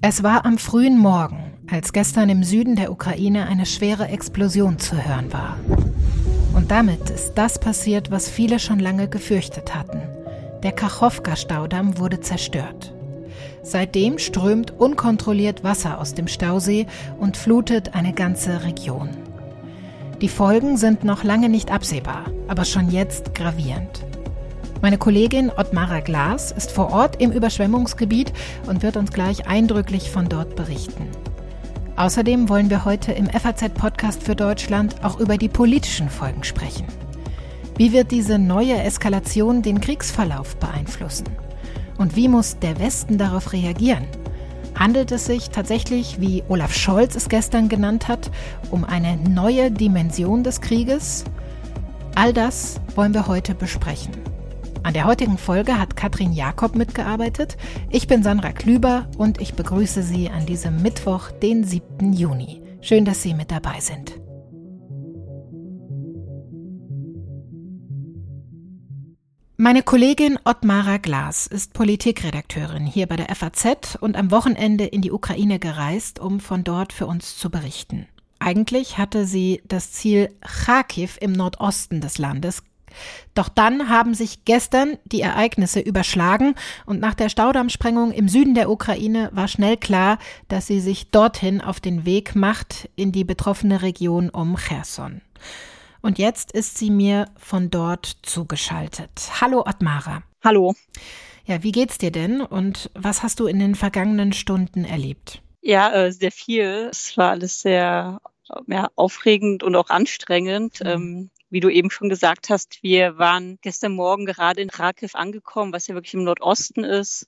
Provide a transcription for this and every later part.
Es war am frühen Morgen, als gestern im Süden der Ukraine eine schwere Explosion zu hören war. Und damit ist das passiert, was viele schon lange gefürchtet hatten. Der Kachowka-Staudamm wurde zerstört. Seitdem strömt unkontrolliert Wasser aus dem Stausee und flutet eine ganze Region. Die Folgen sind noch lange nicht absehbar, aber schon jetzt gravierend. Meine Kollegin Ottmara Glas ist vor Ort im Überschwemmungsgebiet und wird uns gleich eindrücklich von dort berichten. Außerdem wollen wir heute im FAZ-Podcast für Deutschland auch über die politischen Folgen sprechen. Wie wird diese neue Eskalation den Kriegsverlauf beeinflussen? Und wie muss der Westen darauf reagieren? Handelt es sich tatsächlich, wie Olaf Scholz es gestern genannt hat, um eine neue Dimension des Krieges? All das wollen wir heute besprechen. An der heutigen Folge hat Katrin Jakob mitgearbeitet. Ich bin Sandra Klüber und ich begrüße Sie an diesem Mittwoch, den 7. Juni. Schön, dass Sie mit dabei sind. Meine Kollegin Ottmara Glas ist Politikredakteurin hier bei der FAZ und am Wochenende in die Ukraine gereist, um von dort für uns zu berichten. Eigentlich hatte sie das Ziel Kharkiv im Nordosten des Landes. Doch dann haben sich gestern die Ereignisse überschlagen und nach der Staudammsprengung im Süden der Ukraine war schnell klar, dass sie sich dorthin auf den Weg macht in die betroffene Region um Cherson. Und jetzt ist sie mir von dort zugeschaltet. Hallo Atmara. Hallo. Ja, wie geht's dir denn und was hast du in den vergangenen Stunden erlebt? Ja, äh, sehr viel. Es war alles sehr ja, aufregend und auch anstrengend. Mhm. Wie du eben schon gesagt hast, wir waren gestern Morgen gerade in Rakiv angekommen, was ja wirklich im Nordosten ist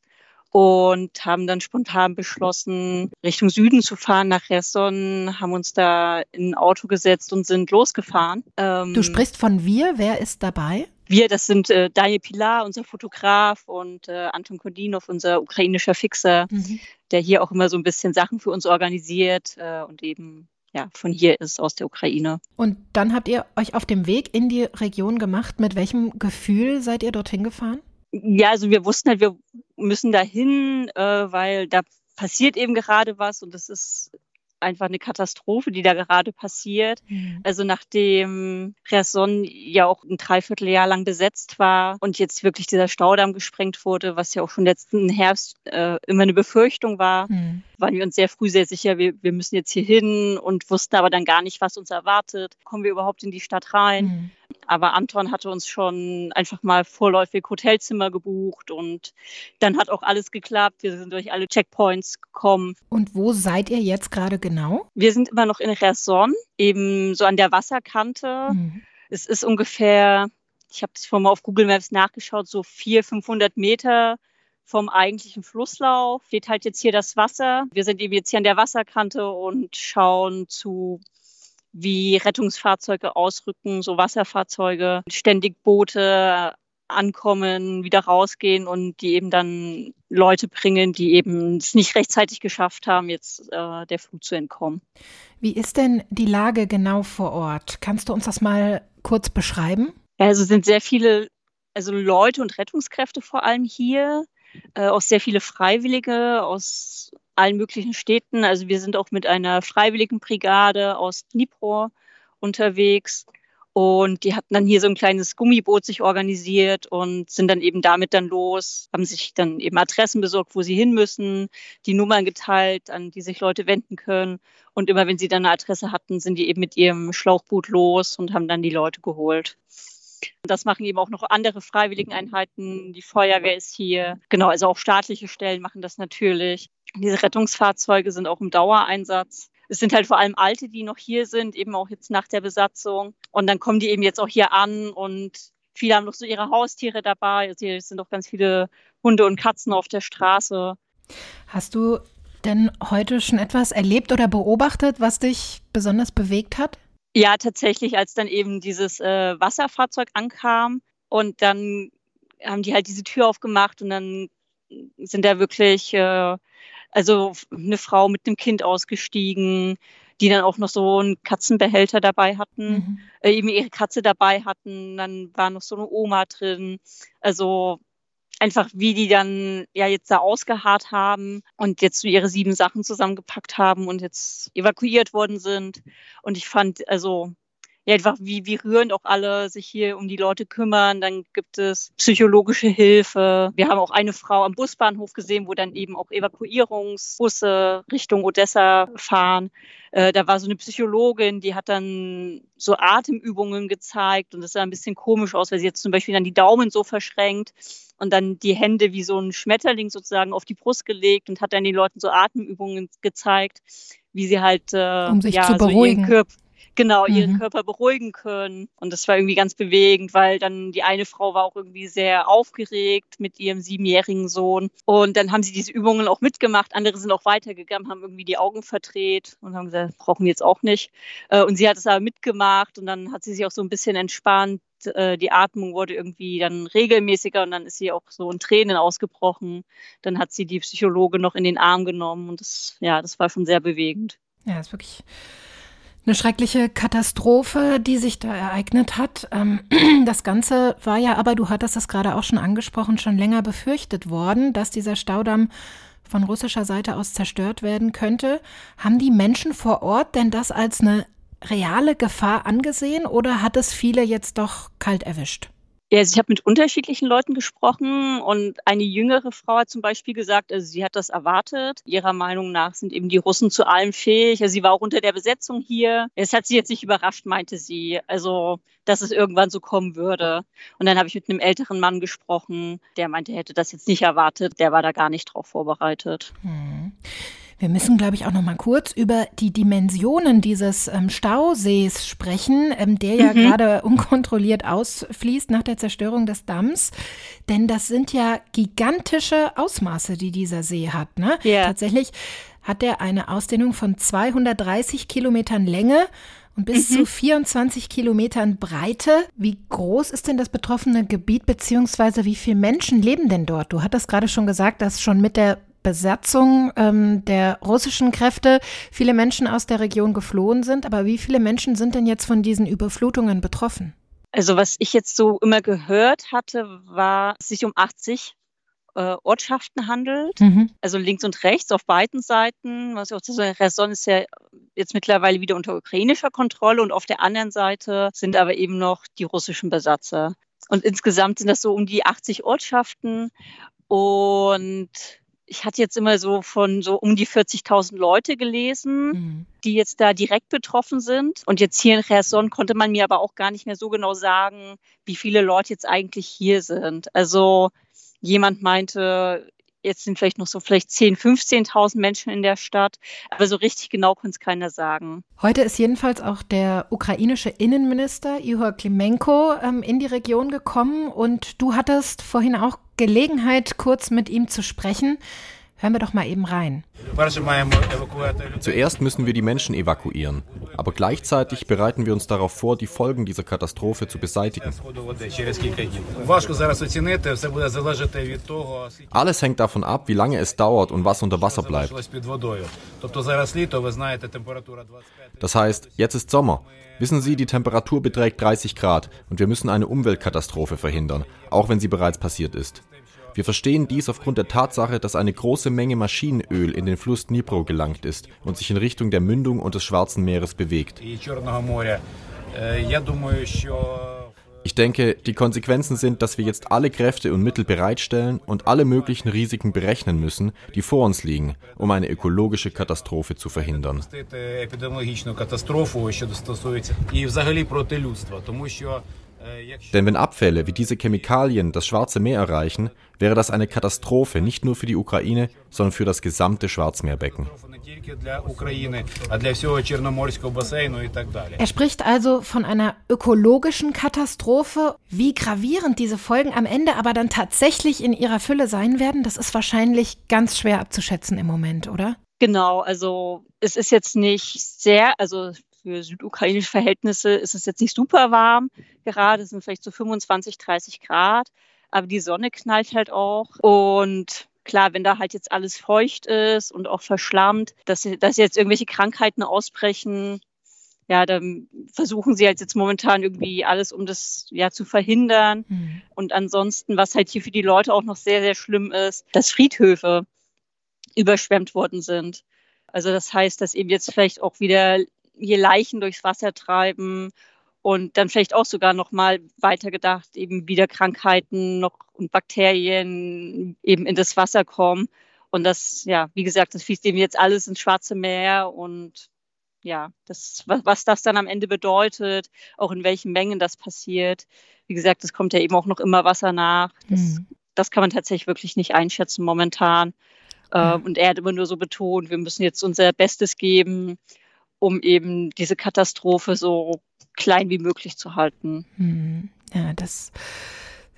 und haben dann spontan beschlossen, Richtung Süden zu fahren, nach Resson, haben uns da in ein Auto gesetzt und sind losgefahren. Ähm, du sprichst von wir, wer ist dabei? Wir, das sind äh, Daniel Pilar, unser Fotograf, und äh, Anton Kodinov, unser ukrainischer Fixer, mhm. der hier auch immer so ein bisschen Sachen für uns organisiert äh, und eben ja, von hier ist, aus der Ukraine. Und dann habt ihr euch auf dem Weg in die Region gemacht. Mit welchem Gefühl seid ihr dorthin gefahren? Ja, also wir wussten halt, wir müssen dahin, äh, weil da passiert eben gerade was und das ist einfach eine Katastrophe, die da gerade passiert. Mhm. Also nachdem Rason ja auch ein Dreivierteljahr lang besetzt war und jetzt wirklich dieser Staudamm gesprengt wurde, was ja auch schon letzten Herbst äh, immer eine Befürchtung war, mhm. waren wir uns sehr früh sehr sicher, wir, wir müssen jetzt hier hin und wussten aber dann gar nicht, was uns erwartet. Kommen wir überhaupt in die Stadt rein? Mhm. Aber Anton hatte uns schon einfach mal vorläufig Hotelzimmer gebucht und dann hat auch alles geklappt. Wir sind durch alle Checkpoints gekommen. Und wo seid ihr jetzt gerade genau? Wir sind immer noch in Cherson, eben so an der Wasserkante. Mhm. Es ist ungefähr, ich habe das vorhin mal auf Google Maps nachgeschaut, so 400, 500 Meter vom eigentlichen Flusslauf steht halt jetzt hier das Wasser. Wir sind eben jetzt hier an der Wasserkante und schauen zu wie Rettungsfahrzeuge ausrücken, so Wasserfahrzeuge, ständig Boote ankommen, wieder rausgehen und die eben dann Leute bringen, die eben es nicht rechtzeitig geschafft haben, jetzt äh, der Flut zu entkommen. Wie ist denn die Lage genau vor Ort? Kannst du uns das mal kurz beschreiben? Also sind sehr viele, also Leute und Rettungskräfte vor allem hier, äh, auch sehr viele Freiwillige aus allen möglichen Städten. Also wir sind auch mit einer freiwilligen Brigade aus Dnipro unterwegs. Und die hatten dann hier so ein kleines Gummiboot sich organisiert und sind dann eben damit dann los, haben sich dann eben Adressen besorgt, wo sie hin müssen, die Nummern geteilt, an die sich Leute wenden können. Und immer wenn sie dann eine Adresse hatten, sind die eben mit ihrem Schlauchboot los und haben dann die Leute geholt. Das machen eben auch noch andere Freiwilligeneinheiten. Die Feuerwehr ist hier. Genau, also auch staatliche Stellen machen das natürlich. Diese Rettungsfahrzeuge sind auch im Dauereinsatz. Es sind halt vor allem Alte, die noch hier sind, eben auch jetzt nach der Besatzung. Und dann kommen die eben jetzt auch hier an und viele haben noch so ihre Haustiere dabei. Also hier sind auch ganz viele Hunde und Katzen auf der Straße. Hast du denn heute schon etwas erlebt oder beobachtet, was dich besonders bewegt hat? Ja, tatsächlich, als dann eben dieses äh, Wasserfahrzeug ankam und dann haben die halt diese Tür aufgemacht und dann sind da wirklich äh, also eine Frau mit einem Kind ausgestiegen, die dann auch noch so einen Katzenbehälter dabei hatten, mhm. äh, eben ihre Katze dabei hatten. Dann war noch so eine Oma drin. Also einfach wie die dann ja jetzt da ausgeharrt haben und jetzt so ihre sieben Sachen zusammengepackt haben und jetzt evakuiert worden sind. Und ich fand, also ja, einfach wie, wie rührend auch alle sich hier um die Leute kümmern. Dann gibt es psychologische Hilfe. Wir haben auch eine Frau am Busbahnhof gesehen, wo dann eben auch Evakuierungsbusse Richtung Odessa fahren. Äh, da war so eine Psychologin, die hat dann so Atemübungen gezeigt und das sah ein bisschen komisch aus, weil sie jetzt zum Beispiel dann die Daumen so verschränkt und dann die Hände wie so ein Schmetterling sozusagen auf die Brust gelegt und hat dann den Leuten so Atemübungen gezeigt, wie sie halt äh, um sich ja, zu beruhigen. So Genau ihren mhm. Körper beruhigen können. Und das war irgendwie ganz bewegend, weil dann die eine Frau war auch irgendwie sehr aufgeregt mit ihrem siebenjährigen Sohn. Und dann haben sie diese Übungen auch mitgemacht. Andere sind auch weitergegangen, haben irgendwie die Augen verdreht und haben gesagt, brauchen wir jetzt auch nicht. Äh, und sie hat es aber mitgemacht und dann hat sie sich auch so ein bisschen entspannt äh, die Atmung wurde irgendwie dann regelmäßiger und dann ist sie auch so in Tränen ausgebrochen. Dann hat sie die Psychologe noch in den Arm genommen und das, ja, das war schon sehr bewegend. Ja, ist wirklich eine schreckliche Katastrophe, die sich da ereignet hat. Ähm, das Ganze war ja aber, du hattest das gerade auch schon angesprochen, schon länger befürchtet worden, dass dieser Staudamm von russischer Seite aus zerstört werden könnte. Haben die Menschen vor Ort denn das als eine reale Gefahr angesehen oder hat es viele jetzt doch kalt erwischt? Ja, also ich habe mit unterschiedlichen Leuten gesprochen und eine jüngere Frau hat zum Beispiel gesagt, also sie hat das erwartet. Ihrer Meinung nach sind eben die Russen zu allem fähig. Also sie war auch unter der Besetzung hier. Es hat sie jetzt nicht überrascht, meinte sie. Also, dass es irgendwann so kommen würde. Und dann habe ich mit einem älteren Mann gesprochen, der meinte, er hätte das jetzt nicht erwartet. Der war da gar nicht drauf vorbereitet. Hm. Wir müssen, glaube ich, auch noch mal kurz über die Dimensionen dieses ähm, Stausees sprechen, ähm, der ja mhm. gerade unkontrolliert ausfließt nach der Zerstörung des Damms. Denn das sind ja gigantische Ausmaße, die dieser See hat. Ne? Yeah. Tatsächlich hat er eine Ausdehnung von 230 Kilometern Länge und bis mhm. zu 24 Kilometern Breite. Wie groß ist denn das betroffene Gebiet, beziehungsweise wie viele Menschen leben denn dort? Du hattest gerade schon gesagt, dass schon mit der Besatzung ähm, der russischen Kräfte viele Menschen aus der Region geflohen sind. Aber wie viele Menschen sind denn jetzt von diesen Überflutungen betroffen? Also was ich jetzt so immer gehört hatte, war, dass es sich um 80 äh, Ortschaften handelt. Mhm. Also links und rechts auf beiden Seiten. Was auch so, Raison ist ja jetzt mittlerweile wieder unter ukrainischer Kontrolle und auf der anderen Seite sind aber eben noch die russischen Besatzer. Und insgesamt sind das so um die 80 Ortschaften. Und ich hatte jetzt immer so von so um die 40.000 Leute gelesen, mhm. die jetzt da direkt betroffen sind. Und jetzt hier in Cherson konnte man mir aber auch gar nicht mehr so genau sagen, wie viele Leute jetzt eigentlich hier sind. Also jemand meinte, jetzt sind vielleicht noch so vielleicht 10.000, 15.000 Menschen in der Stadt, aber so richtig genau kann es keiner sagen. Heute ist jedenfalls auch der ukrainische Innenminister Ihor Klimenko ähm, in die Region gekommen und du hattest vorhin auch Gelegenheit, kurz mit ihm zu sprechen. Hören wir doch mal eben rein. Zuerst müssen wir die Menschen evakuieren, aber gleichzeitig bereiten wir uns darauf vor, die Folgen dieser Katastrophe zu beseitigen. Alles hängt davon ab, wie lange es dauert und was unter Wasser bleibt. Das heißt, jetzt ist Sommer. Wissen Sie, die Temperatur beträgt 30 Grad und wir müssen eine Umweltkatastrophe verhindern, auch wenn sie bereits passiert ist. Wir verstehen dies aufgrund der Tatsache, dass eine große Menge Maschinenöl in den Fluss Dnipro gelangt ist und sich in Richtung der Mündung und des Schwarzen Meeres bewegt. Ich denke, die Konsequenzen sind, dass wir jetzt alle Kräfte und Mittel bereitstellen und alle möglichen Risiken berechnen müssen, die vor uns liegen, um eine ökologische Katastrophe zu verhindern. Denn wenn Abfälle wie diese Chemikalien das Schwarze Meer erreichen, wäre das eine Katastrophe nicht nur für die Ukraine, sondern für das gesamte Schwarzmeerbecken. Er spricht also von einer ökologischen Katastrophe. Wie gravierend diese Folgen am Ende aber dann tatsächlich in ihrer Fülle sein werden, das ist wahrscheinlich ganz schwer abzuschätzen im Moment, oder? Genau, also es ist jetzt nicht sehr, also für südukrainische Verhältnisse ist es jetzt nicht super warm gerade, es sind vielleicht so 25, 30 Grad, aber die Sonne knallt halt auch und klar, wenn da halt jetzt alles feucht ist und auch verschlammt, dass, dass jetzt irgendwelche Krankheiten ausbrechen, ja, dann versuchen sie halt jetzt momentan irgendwie alles, um das ja zu verhindern. Mhm. Und ansonsten, was halt hier für die Leute auch noch sehr, sehr schlimm ist, dass Friedhöfe überschwemmt worden sind. Also das heißt, dass eben jetzt vielleicht auch wieder hier Leichen durchs Wasser treiben und dann vielleicht auch sogar noch mal weitergedacht eben wieder Krankheiten noch und Bakterien eben in das Wasser kommen. Und das ja wie gesagt das fließt eben jetzt alles ins Schwarze Meer und ja das was, das dann am Ende bedeutet auch in welchen Mengen das passiert. Wie gesagt es kommt ja eben auch noch immer Wasser nach. Das, mhm. das kann man tatsächlich wirklich nicht einschätzen momentan. Äh, und er hat immer nur so betont wir müssen jetzt unser Bestes geben um eben diese Katastrophe so klein wie möglich zu halten. Hm. Ja, das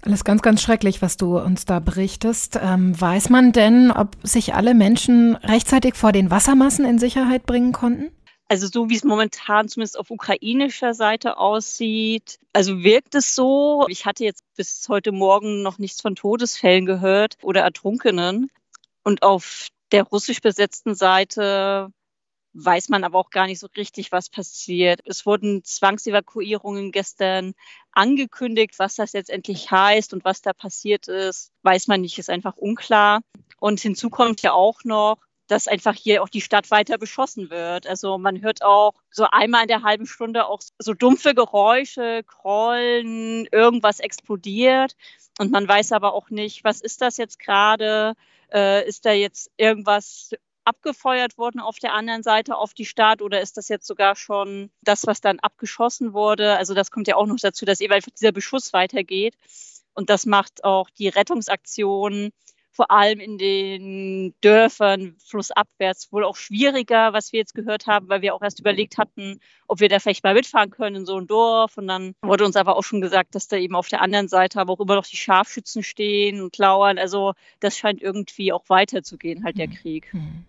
alles ganz, ganz schrecklich, was du uns da berichtest. Ähm, weiß man denn, ob sich alle Menschen rechtzeitig vor den Wassermassen in Sicherheit bringen konnten? Also so wie es momentan zumindest auf ukrainischer Seite aussieht, also wirkt es so. Ich hatte jetzt bis heute Morgen noch nichts von Todesfällen gehört oder Ertrunkenen. Und auf der russisch besetzten Seite weiß man aber auch gar nicht so richtig, was passiert. Es wurden Zwangsevakuierungen gestern angekündigt. Was das jetzt endlich heißt und was da passiert ist, weiß man nicht, ist einfach unklar. Und hinzu kommt ja auch noch, dass einfach hier auch die Stadt weiter beschossen wird. Also man hört auch so einmal in der halben Stunde auch so dumpfe Geräusche, Krollen, irgendwas explodiert. Und man weiß aber auch nicht, was ist das jetzt gerade? Äh, ist da jetzt irgendwas abgefeuert worden auf der anderen Seite auf die Stadt oder ist das jetzt sogar schon das, was dann abgeschossen wurde? Also das kommt ja auch noch dazu, dass eben einfach dieser Beschuss weitergeht. Und das macht auch die Rettungsaktion vor allem in den Dörfern flussabwärts wohl auch schwieriger, was wir jetzt gehört haben, weil wir auch erst überlegt hatten, ob wir da vielleicht mal mitfahren können in so ein Dorf. Und dann wurde uns aber auch schon gesagt, dass da eben auf der anderen Seite aber auch immer noch die Scharfschützen stehen und lauern. Also das scheint irgendwie auch weiterzugehen, halt der mhm. Krieg. Mhm.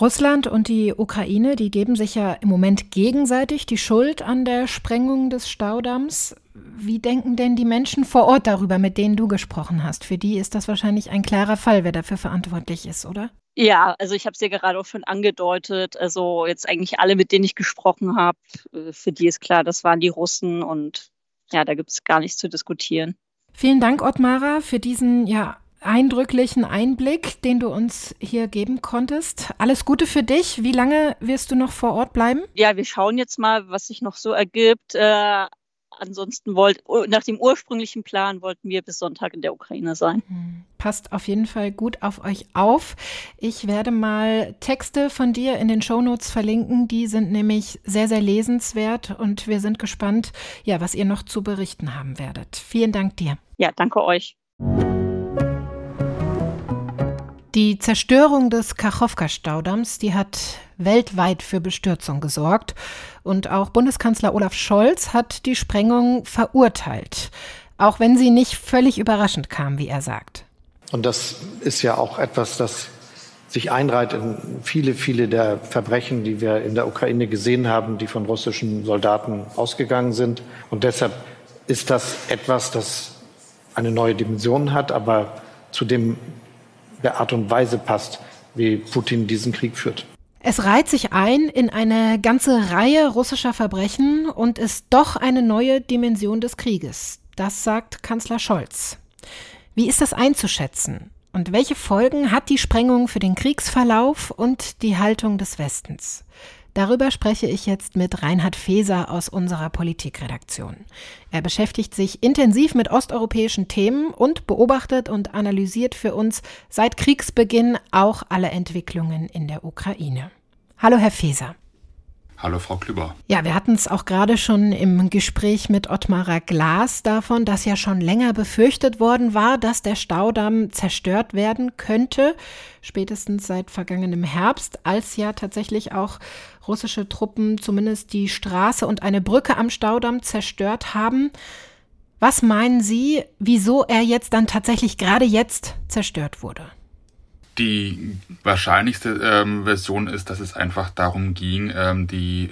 Russland und die Ukraine, die geben sich ja im Moment gegenseitig die Schuld an der Sprengung des Staudamms. Wie denken denn die Menschen vor Ort darüber, mit denen du gesprochen hast? Für die ist das wahrscheinlich ein klarer Fall, wer dafür verantwortlich ist, oder? Ja, also ich habe es ja gerade auch schon angedeutet. Also jetzt eigentlich alle, mit denen ich gesprochen habe, äh, für die ist klar, das waren die Russen und ja, da gibt es gar nichts zu diskutieren. Vielen Dank, Ottmara, für diesen ja eindrücklichen Einblick, den du uns hier geben konntest. Alles Gute für dich. Wie lange wirst du noch vor Ort bleiben? Ja, wir schauen jetzt mal, was sich noch so ergibt. Äh, ansonsten wollt, nach dem ursprünglichen Plan wollten wir bis Sonntag in der Ukraine sein. Hm, passt auf jeden Fall gut auf euch auf. Ich werde mal Texte von dir in den Shownotes verlinken. Die sind nämlich sehr, sehr lesenswert und wir sind gespannt, ja, was ihr noch zu berichten haben werdet. Vielen Dank dir. Ja, danke euch. Die Zerstörung des Kachowka-Staudamms, die hat weltweit für Bestürzung gesorgt. Und auch Bundeskanzler Olaf Scholz hat die Sprengung verurteilt. Auch wenn sie nicht völlig überraschend kam, wie er sagt. Und das ist ja auch etwas, das sich einreiht in viele, viele der Verbrechen, die wir in der Ukraine gesehen haben, die von russischen Soldaten ausgegangen sind. Und deshalb ist das etwas, das eine neue Dimension hat, aber zu dem der Art und Weise passt, wie Putin diesen Krieg führt. Es reiht sich ein in eine ganze Reihe russischer Verbrechen und ist doch eine neue Dimension des Krieges. Das sagt Kanzler Scholz. Wie ist das einzuschätzen? Und welche Folgen hat die Sprengung für den Kriegsverlauf und die Haltung des Westens? Darüber spreche ich jetzt mit Reinhard Feser aus unserer Politikredaktion. Er beschäftigt sich intensiv mit osteuropäischen Themen und beobachtet und analysiert für uns seit Kriegsbeginn auch alle Entwicklungen in der Ukraine. Hallo, Herr Feser. Hallo, Frau Klüber. Ja, wir hatten es auch gerade schon im Gespräch mit Ottmarer Glas davon, dass ja schon länger befürchtet worden war, dass der Staudamm zerstört werden könnte. Spätestens seit vergangenem Herbst, als ja tatsächlich auch russische Truppen zumindest die Straße und eine Brücke am Staudamm zerstört haben. Was meinen Sie, wieso er jetzt dann tatsächlich gerade jetzt zerstört wurde? Die wahrscheinlichste ähm, Version ist, dass es einfach darum ging, ähm, die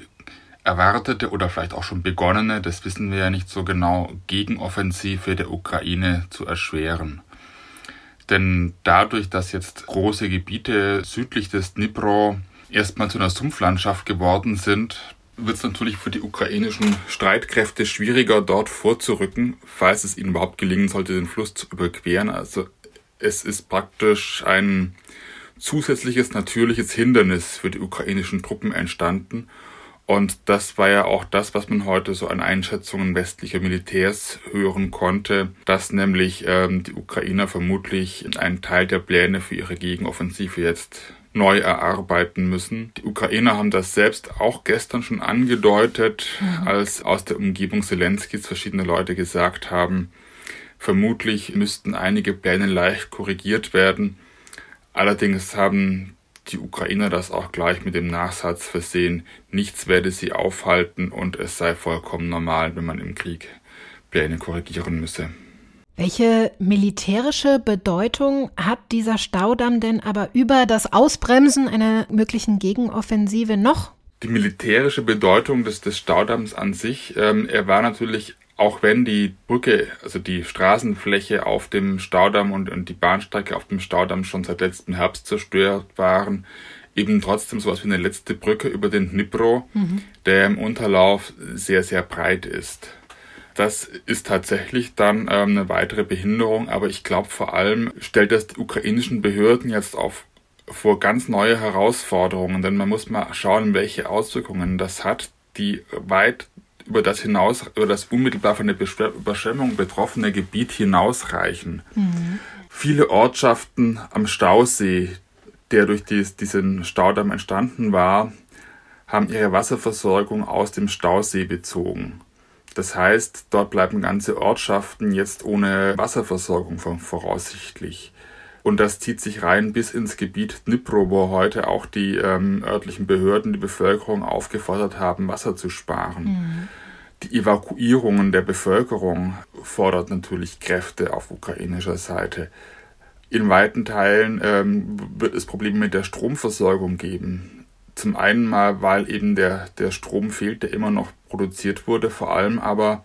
erwartete oder vielleicht auch schon begonnene, das wissen wir ja nicht so genau, Gegenoffensive der Ukraine zu erschweren. Denn dadurch, dass jetzt große Gebiete südlich des Dnipro erstmal zu einer Sumpflandschaft geworden sind, wird es natürlich für die ukrainischen Streitkräfte schwieriger, dort vorzurücken, falls es ihnen überhaupt gelingen sollte, den Fluss zu überqueren. Also es ist praktisch ein zusätzliches natürliches Hindernis für die ukrainischen Truppen entstanden. Und das war ja auch das, was man heute so an Einschätzungen westlicher Militärs hören konnte, dass nämlich ähm, die Ukrainer vermutlich einen Teil der Pläne für ihre Gegenoffensive jetzt neu erarbeiten müssen. Die Ukrainer haben das selbst auch gestern schon angedeutet, mhm. als aus der Umgebung Zelenskis verschiedene Leute gesagt haben, vermutlich müssten einige Pläne leicht korrigiert werden. Allerdings haben die Ukrainer das auch gleich mit dem Nachsatz versehen, nichts werde sie aufhalten und es sei vollkommen normal, wenn man im Krieg Pläne korrigieren müsse. Welche militärische Bedeutung hat dieser Staudamm denn aber über das Ausbremsen einer möglichen Gegenoffensive noch? Die militärische Bedeutung des, des Staudamms an sich, ähm, er war natürlich auch wenn die Brücke, also die Straßenfläche auf dem Staudamm und, und die Bahnstrecke auf dem Staudamm schon seit letztem Herbst zerstört waren, eben trotzdem sowas wie eine letzte Brücke über den Dnipro, mhm. der im Unterlauf sehr, sehr breit ist. Das ist tatsächlich dann ähm, eine weitere Behinderung, aber ich glaube vor allem stellt das die ukrainischen Behörden jetzt auf vor ganz neue Herausforderungen, denn man muss mal schauen, welche Auswirkungen das hat, die weit über das hinaus, über das unmittelbar von der Überschwemmung betroffene Gebiet hinausreichen. Mhm. Viele Ortschaften am Stausee, der durch dies, diesen Staudamm entstanden war, haben ihre Wasserversorgung aus dem Stausee bezogen. Das heißt, dort bleiben ganze Ortschaften jetzt ohne Wasserversorgung voraussichtlich. Und das zieht sich rein bis ins Gebiet Dnipro, wo heute auch die ähm, örtlichen Behörden die Bevölkerung aufgefordert haben, Wasser zu sparen. Mhm. Die Evakuierungen der Bevölkerung fordert natürlich Kräfte auf ukrainischer Seite. In weiten Teilen ähm, wird es Probleme mit der Stromversorgung geben. Zum einen mal, weil eben der, der Strom fehlt, der immer noch produziert wurde, vor allem aber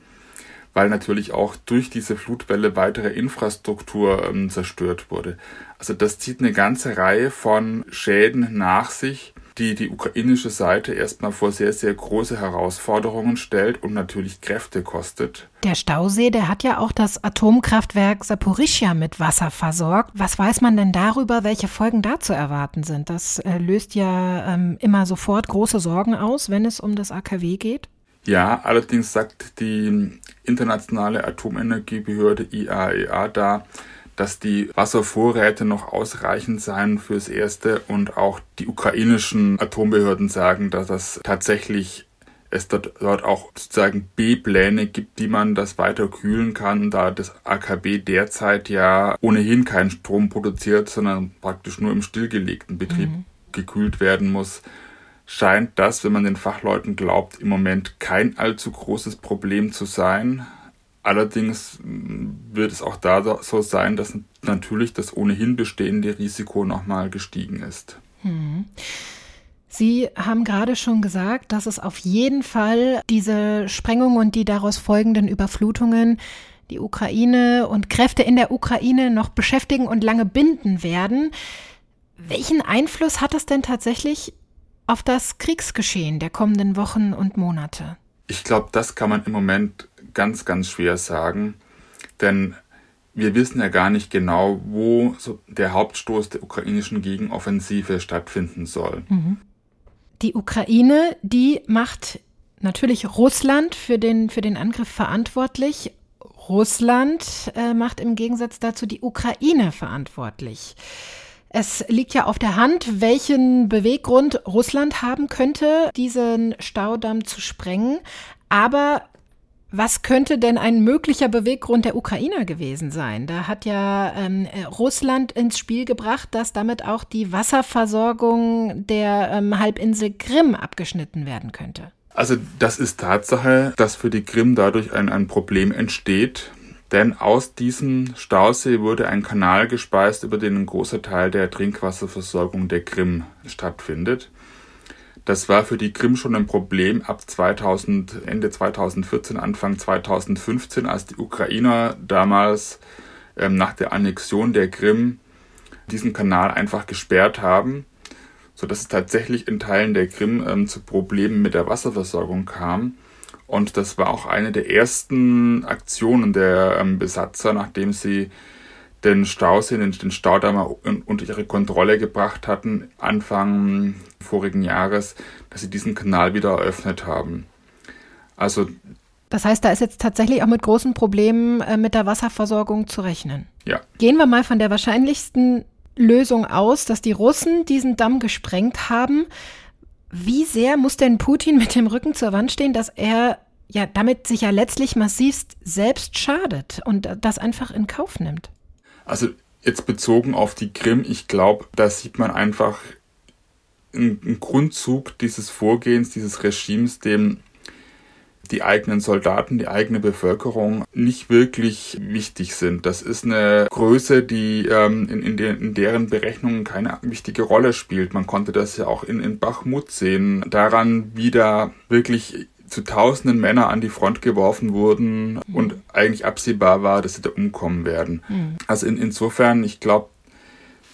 weil natürlich auch durch diese Flutwelle weitere Infrastruktur ähm, zerstört wurde. Also das zieht eine ganze Reihe von Schäden nach sich, die die ukrainische Seite erstmal vor sehr, sehr große Herausforderungen stellt und natürlich Kräfte kostet. Der Stausee, der hat ja auch das Atomkraftwerk Saporischia mit Wasser versorgt. Was weiß man denn darüber, welche Folgen da zu erwarten sind? Das äh, löst ja ähm, immer sofort große Sorgen aus, wenn es um das AKW geht. Ja, allerdings sagt die internationale Atomenergiebehörde IAEA e da, dass die Wasservorräte noch ausreichend seien fürs Erste und auch die ukrainischen Atombehörden sagen, dass das tatsächlich es dort, dort auch sozusagen B-Pläne gibt, die man das weiter kühlen kann, da das AKB derzeit ja ohnehin keinen Strom produziert, sondern praktisch nur im stillgelegten Betrieb mhm. gekühlt werden muss scheint das, wenn man den Fachleuten glaubt, im Moment kein allzu großes Problem zu sein. Allerdings mm, wird es auch da so sein, dass natürlich das ohnehin bestehende Risiko nochmal gestiegen ist. Hm. Sie haben gerade schon gesagt, dass es auf jeden Fall diese Sprengung und die daraus folgenden Überflutungen die Ukraine und Kräfte in der Ukraine noch beschäftigen und lange binden werden. Welchen Einfluss hat das denn tatsächlich auf das Kriegsgeschehen der kommenden Wochen und Monate? Ich glaube, das kann man im Moment ganz, ganz schwer sagen, denn wir wissen ja gar nicht genau, wo der Hauptstoß der ukrainischen Gegenoffensive stattfinden soll. Mhm. Die Ukraine, die macht natürlich Russland für den, für den Angriff verantwortlich. Russland äh, macht im Gegensatz dazu die Ukraine verantwortlich. Es liegt ja auf der Hand, welchen Beweggrund Russland haben könnte, diesen Staudamm zu sprengen. Aber was könnte denn ein möglicher Beweggrund der Ukrainer gewesen sein? Da hat ja ähm, Russland ins Spiel gebracht, dass damit auch die Wasserversorgung der ähm, Halbinsel Krim abgeschnitten werden könnte. Also das ist Tatsache, dass für die Krim dadurch ein, ein Problem entsteht. Denn aus diesem Stausee wurde ein Kanal gespeist, über den ein großer Teil der Trinkwasserversorgung der Krim stattfindet. Das war für die Krim schon ein Problem ab 2000, Ende 2014, Anfang 2015, als die Ukrainer damals ähm, nach der Annexion der Krim diesen Kanal einfach gesperrt haben, sodass es tatsächlich in Teilen der Krim ähm, zu Problemen mit der Wasserversorgung kam. Und das war auch eine der ersten Aktionen der ähm, Besatzer, nachdem sie den Stausee, den Staudamm unter ihre Kontrolle gebracht hatten, Anfang vorigen Jahres, dass sie diesen Kanal wieder eröffnet haben. Also das heißt, da ist jetzt tatsächlich auch mit großen Problemen äh, mit der Wasserversorgung zu rechnen. Ja. Gehen wir mal von der wahrscheinlichsten Lösung aus, dass die Russen diesen Damm gesprengt haben. Wie sehr muss denn Putin mit dem Rücken zur Wand stehen, dass er ja damit sich ja letztlich massivst selbst schadet und das einfach in Kauf nimmt? Also jetzt bezogen auf die Krim, ich glaube, da sieht man einfach einen Grundzug dieses Vorgehens, dieses Regimes, dem die eigenen Soldaten, die eigene Bevölkerung nicht wirklich wichtig sind. Das ist eine Größe, die ähm, in, in, de, in, deren Berechnungen keine wichtige Rolle spielt. Man konnte das ja auch in, in Bachmut sehen. Daran, wie da wirklich zu tausenden Männer an die Front geworfen wurden mhm. und eigentlich absehbar war, dass sie da umkommen werden. Mhm. Also in, insofern, ich glaube,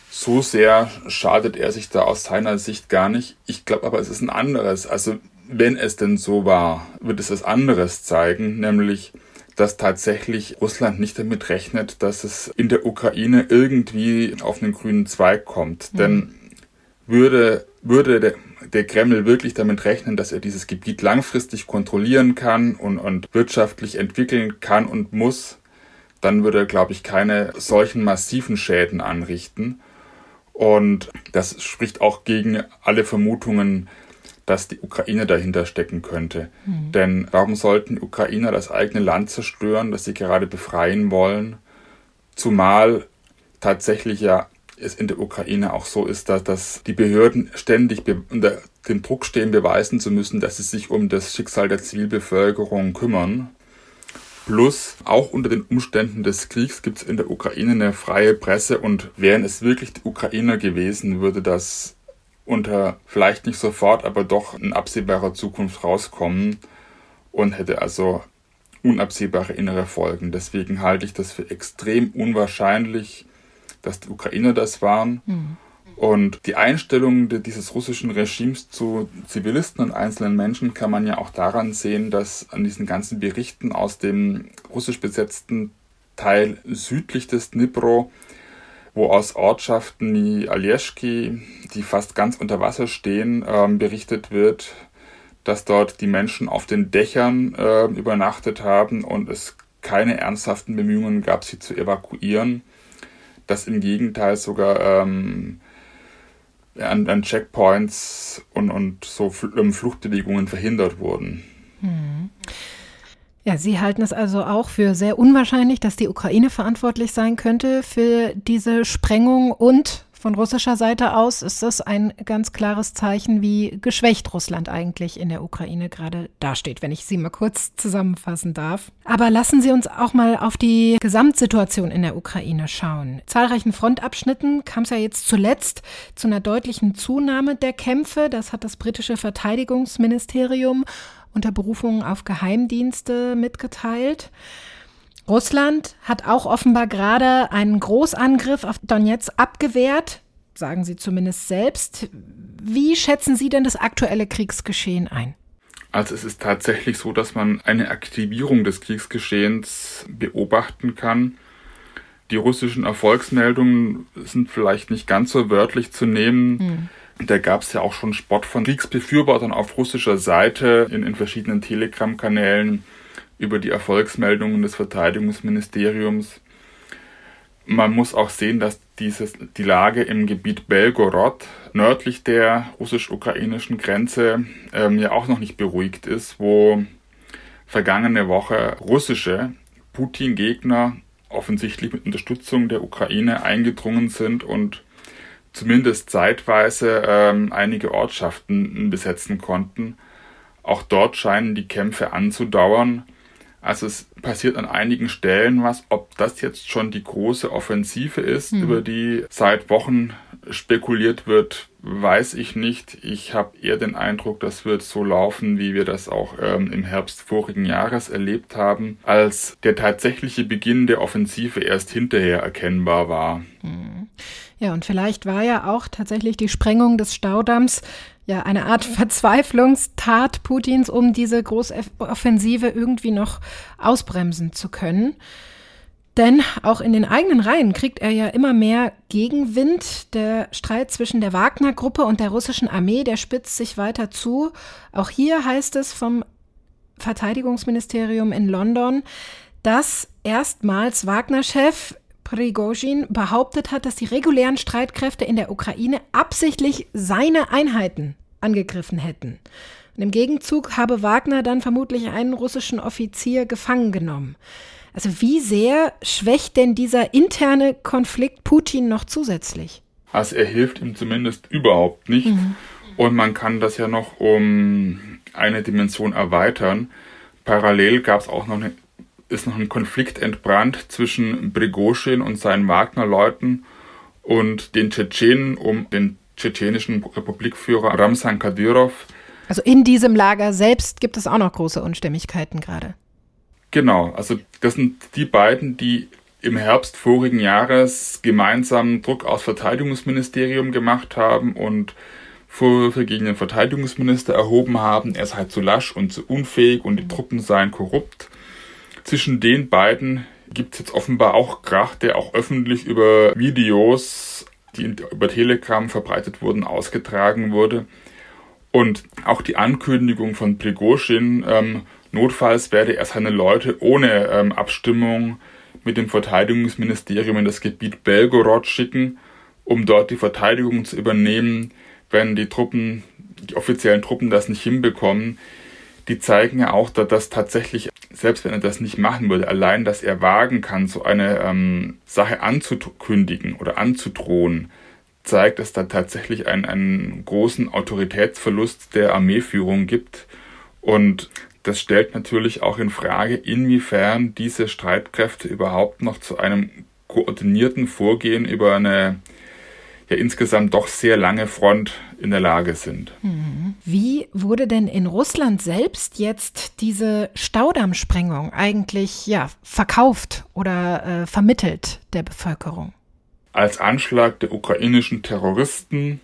so sehr schadet er sich da aus seiner Sicht gar nicht. Ich glaube aber, es ist ein anderes. Also wenn es denn so war, wird es etwas anderes zeigen, nämlich dass tatsächlich Russland nicht damit rechnet, dass es in der Ukraine irgendwie auf einen grünen Zweig kommt. Mhm. Denn würde, würde der, der Kreml wirklich damit rechnen, dass er dieses Gebiet langfristig kontrollieren kann und, und wirtschaftlich entwickeln kann und muss, dann würde er, glaube ich, keine solchen massiven Schäden anrichten. Und das spricht auch gegen alle Vermutungen, dass die Ukraine dahinter stecken könnte. Mhm. Denn warum sollten Ukrainer das eigene Land zerstören, das sie gerade befreien wollen? Zumal tatsächlich ja es in der Ukraine auch so ist, dass, dass die Behörden ständig unter dem Druck stehen, beweisen zu müssen, dass sie sich um das Schicksal der Zivilbevölkerung kümmern. Plus, auch unter den Umständen des Kriegs gibt es in der Ukraine eine freie Presse und wären es wirklich die Ukrainer gewesen, würde das unter vielleicht nicht sofort, aber doch in absehbarer Zukunft rauskommen und hätte also unabsehbare innere Folgen. Deswegen halte ich das für extrem unwahrscheinlich, dass die Ukrainer das waren. Mhm. Und die Einstellung dieses russischen Regimes zu Zivilisten und einzelnen Menschen kann man ja auch daran sehen, dass an diesen ganzen Berichten aus dem russisch besetzten Teil südlich des Dnipro wo aus Ortschaften wie Alieschki, die fast ganz unter Wasser stehen, ähm, berichtet wird, dass dort die Menschen auf den Dächern äh, übernachtet haben und es keine ernsthaften Bemühungen gab, sie zu evakuieren. Dass im Gegenteil sogar ähm, an, an, Checkpoints und, und so ähm, Fluchtbewegungen verhindert wurden. Hm. Ja, Sie halten es also auch für sehr unwahrscheinlich, dass die Ukraine verantwortlich sein könnte für diese Sprengung und von russischer Seite aus ist das ein ganz klares Zeichen, wie geschwächt Russland eigentlich in der Ukraine gerade dasteht, wenn ich Sie mal kurz zusammenfassen darf. Aber lassen Sie uns auch mal auf die Gesamtsituation in der Ukraine schauen. Zahlreichen Frontabschnitten kam es ja jetzt zuletzt zu einer deutlichen Zunahme der Kämpfe. Das hat das britische Verteidigungsministerium unter Berufung auf Geheimdienste mitgeteilt. Russland hat auch offenbar gerade einen Großangriff auf Donetsk abgewehrt, sagen Sie zumindest selbst. Wie schätzen Sie denn das aktuelle Kriegsgeschehen ein? Also es ist tatsächlich so, dass man eine Aktivierung des Kriegsgeschehens beobachten kann. Die russischen Erfolgsmeldungen sind vielleicht nicht ganz so wörtlich zu nehmen. Hm. Da gab es ja auch schon Spott von Kriegsbefürwortern auf russischer Seite in, in verschiedenen Telegram-Kanälen über die Erfolgsmeldungen des Verteidigungsministeriums. Man muss auch sehen, dass dieses, die Lage im Gebiet Belgorod nördlich der russisch-ukrainischen Grenze ähm, ja auch noch nicht beruhigt ist, wo vergangene Woche russische Putin-Gegner offensichtlich mit Unterstützung der Ukraine eingedrungen sind und zumindest zeitweise ähm, einige Ortschaften besetzen konnten. Auch dort scheinen die Kämpfe anzudauern. Also es passiert an einigen Stellen was. Ob das jetzt schon die große Offensive ist, mhm. über die seit Wochen spekuliert wird, weiß ich nicht. Ich habe eher den Eindruck, das wird so laufen, wie wir das auch ähm, im Herbst vorigen Jahres erlebt haben, als der tatsächliche Beginn der Offensive erst hinterher erkennbar war. Mhm. Ja, und vielleicht war ja auch tatsächlich die Sprengung des Staudamms ja eine Art Verzweiflungstat Putins, um diese Großoffensive irgendwie noch ausbremsen zu können. Denn auch in den eigenen Reihen kriegt er ja immer mehr Gegenwind. Der Streit zwischen der Wagner-Gruppe und der russischen Armee, der spitzt sich weiter zu. Auch hier heißt es vom Verteidigungsministerium in London, dass erstmals Wagner-Chef Prigozhin behauptet hat, dass die regulären Streitkräfte in der Ukraine absichtlich seine Einheiten angegriffen hätten. Und Im Gegenzug habe Wagner dann vermutlich einen russischen Offizier gefangen genommen. Also wie sehr schwächt denn dieser interne Konflikt Putin noch zusätzlich? Also er hilft ihm zumindest überhaupt nicht. Mhm. Und man kann das ja noch um eine Dimension erweitern. Parallel gab es auch noch eine, ist noch ein Konflikt entbrannt zwischen Brigoschin und seinen Wagner-Leuten und den Tschetschenen um den tschetschenischen Republikführer Ramsan Kadyrov. Also in diesem Lager selbst gibt es auch noch große Unstimmigkeiten gerade. Genau, also das sind die beiden, die im Herbst vorigen Jahres gemeinsam Druck aus Verteidigungsministerium gemacht haben und Vorwürfe gegen den Verteidigungsminister erhoben haben, er sei zu lasch und zu unfähig und die Truppen seien korrupt. Zwischen den beiden gibt es jetzt offenbar auch Krach, der auch öffentlich über Videos, die über Telegram verbreitet wurden, ausgetragen wurde. Und auch die Ankündigung von Prigozhin, ähm, Notfalls werde er seine Leute ohne ähm, Abstimmung mit dem Verteidigungsministerium in das Gebiet Belgorod schicken, um dort die Verteidigung zu übernehmen, wenn die Truppen, die offiziellen Truppen das nicht hinbekommen. Die zeigen ja auch, dass das tatsächlich, selbst wenn er das nicht machen würde, allein, dass er wagen kann, so eine ähm, Sache anzukündigen oder anzudrohen, zeigt, dass da tatsächlich einen, einen großen Autoritätsverlust der Armeeführung gibt. Und das stellt natürlich auch in Frage, inwiefern diese Streitkräfte überhaupt noch zu einem koordinierten Vorgehen über eine ja insgesamt doch sehr lange Front in der Lage sind. Mhm. Wie wurde denn in Russland selbst jetzt diese Staudammsprengung eigentlich ja, verkauft oder äh, vermittelt der Bevölkerung? Als Anschlag der ukrainischen Terroristen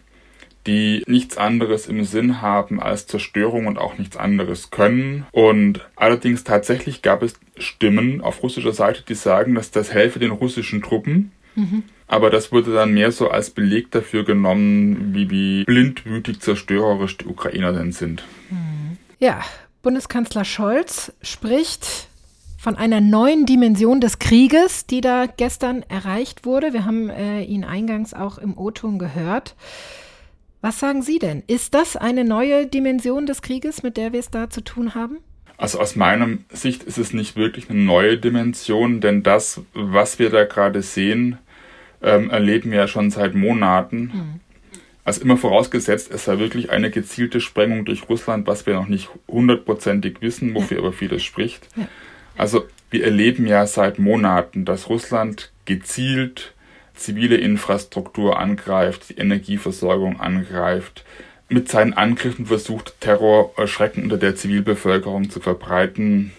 die nichts anderes im Sinn haben als Zerstörung und auch nichts anderes können. Und allerdings tatsächlich gab es Stimmen auf russischer Seite, die sagen, dass das helfe den russischen Truppen. Mhm. Aber das wurde dann mehr so als Beleg dafür genommen, wie, wie blindwütig zerstörerisch die Ukrainer denn sind. Mhm. Ja, Bundeskanzler Scholz spricht von einer neuen Dimension des Krieges, die da gestern erreicht wurde. Wir haben äh, ihn eingangs auch im O-Ton gehört. Was sagen Sie denn? Ist das eine neue Dimension des Krieges, mit der wir es da zu tun haben? Also aus meiner Sicht ist es nicht wirklich eine neue Dimension, denn das, was wir da gerade sehen, ähm, erleben wir ja schon seit Monaten. Mhm. Also immer vorausgesetzt, es sei wirklich eine gezielte Sprengung durch Russland, was wir noch nicht hundertprozentig wissen, wofür ja. aber vieles spricht. Ja. Also wir erleben ja seit Monaten, dass Russland gezielt zivile Infrastruktur angreift, die Energieversorgung angreift, mit seinen Angriffen versucht, Terror, Schrecken unter der Zivilbevölkerung zu verbreiten.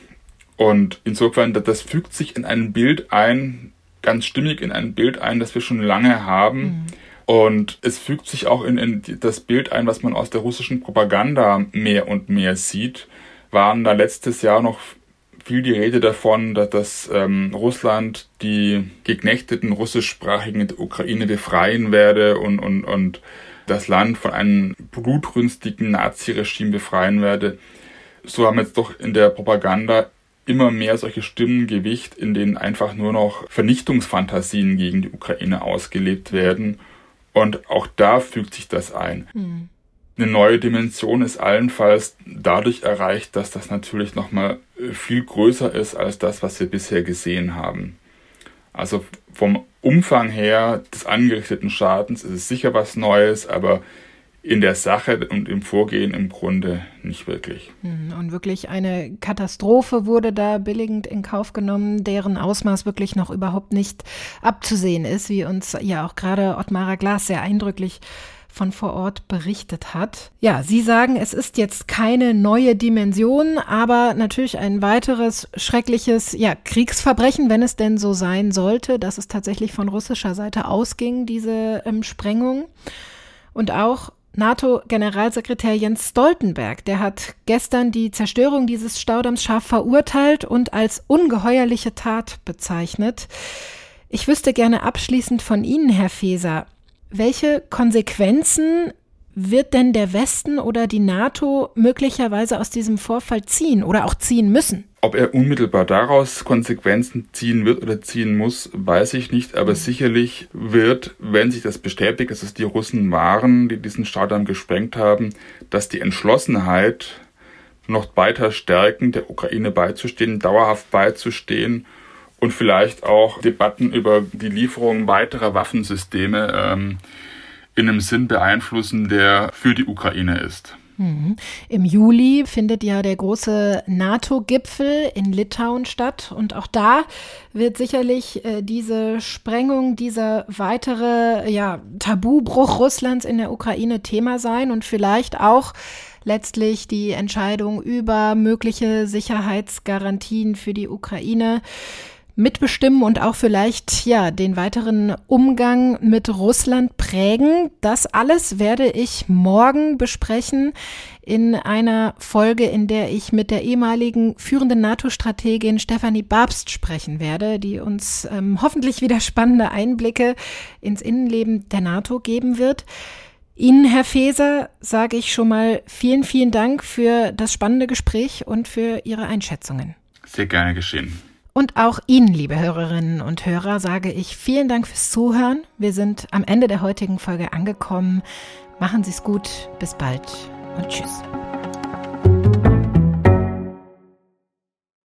Und insofern, das fügt sich in ein Bild ein, ganz stimmig in ein Bild ein, das wir schon lange haben. Mhm. Und es fügt sich auch in, in, das Bild ein, was man aus der russischen Propaganda mehr und mehr sieht. Waren da letztes Jahr noch viel die Rede davon, dass, dass ähm, Russland die geknechteten russischsprachigen der Ukraine befreien werde und, und, und das Land von einem blutrünstigen Naziregime befreien werde. So haben jetzt doch in der Propaganda immer mehr solche Stimmen Gewicht, in denen einfach nur noch Vernichtungsfantasien gegen die Ukraine ausgelebt werden. Und auch da fügt sich das ein. Mhm. Eine neue Dimension ist allenfalls dadurch erreicht, dass das natürlich nochmal äh, viel größer ist als das, was wir bisher gesehen haben. Also vom Umfang her des angerichteten Schadens ist es sicher was Neues, aber in der Sache und im Vorgehen im Grunde nicht wirklich. Mhm, und wirklich eine Katastrophe wurde da billigend in Kauf genommen, deren Ausmaß wirklich noch überhaupt nicht abzusehen ist, wie uns ja auch gerade Ottmara Glas sehr eindrücklich von vor Ort berichtet hat. Ja, Sie sagen, es ist jetzt keine neue Dimension, aber natürlich ein weiteres schreckliches ja, Kriegsverbrechen, wenn es denn so sein sollte, dass es tatsächlich von russischer Seite ausging, diese ähm, Sprengung. Und auch NATO-Generalsekretär Jens Stoltenberg, der hat gestern die Zerstörung dieses Staudamms scharf verurteilt und als ungeheuerliche Tat bezeichnet. Ich wüsste gerne abschließend von Ihnen, Herr Feser, welche Konsequenzen wird denn der Westen oder die NATO möglicherweise aus diesem Vorfall ziehen oder auch ziehen müssen? Ob er unmittelbar daraus Konsequenzen ziehen wird oder ziehen muss, weiß ich nicht, aber mhm. sicherlich wird, wenn sich das bestätigt, dass es die Russen waren, die diesen Staudamm gesprengt haben, dass die Entschlossenheit noch weiter stärken, der Ukraine beizustehen, dauerhaft beizustehen und vielleicht auch Debatten über die Lieferung weiterer Waffensysteme ähm, in einem Sinn beeinflussen, der für die Ukraine ist. Mhm. Im Juli findet ja der große NATO-Gipfel in Litauen statt und auch da wird sicherlich äh, diese Sprengung, dieser weitere ja, Tabubruch Russlands in der Ukraine Thema sein und vielleicht auch letztlich die Entscheidung über mögliche Sicherheitsgarantien für die Ukraine mitbestimmen und auch vielleicht ja den weiteren Umgang mit Russland prägen. Das alles werde ich morgen besprechen in einer Folge, in der ich mit der ehemaligen führenden NATO-Strategin Stefanie Babst sprechen werde, die uns ähm, hoffentlich wieder spannende Einblicke ins Innenleben der NATO geben wird. Ihnen, Herr Feser, sage ich schon mal vielen, vielen Dank für das spannende Gespräch und für Ihre Einschätzungen. Sehr gerne geschehen. Und auch Ihnen, liebe Hörerinnen und Hörer, sage ich vielen Dank fürs Zuhören. Wir sind am Ende der heutigen Folge angekommen. Machen Sie es gut, bis bald und tschüss.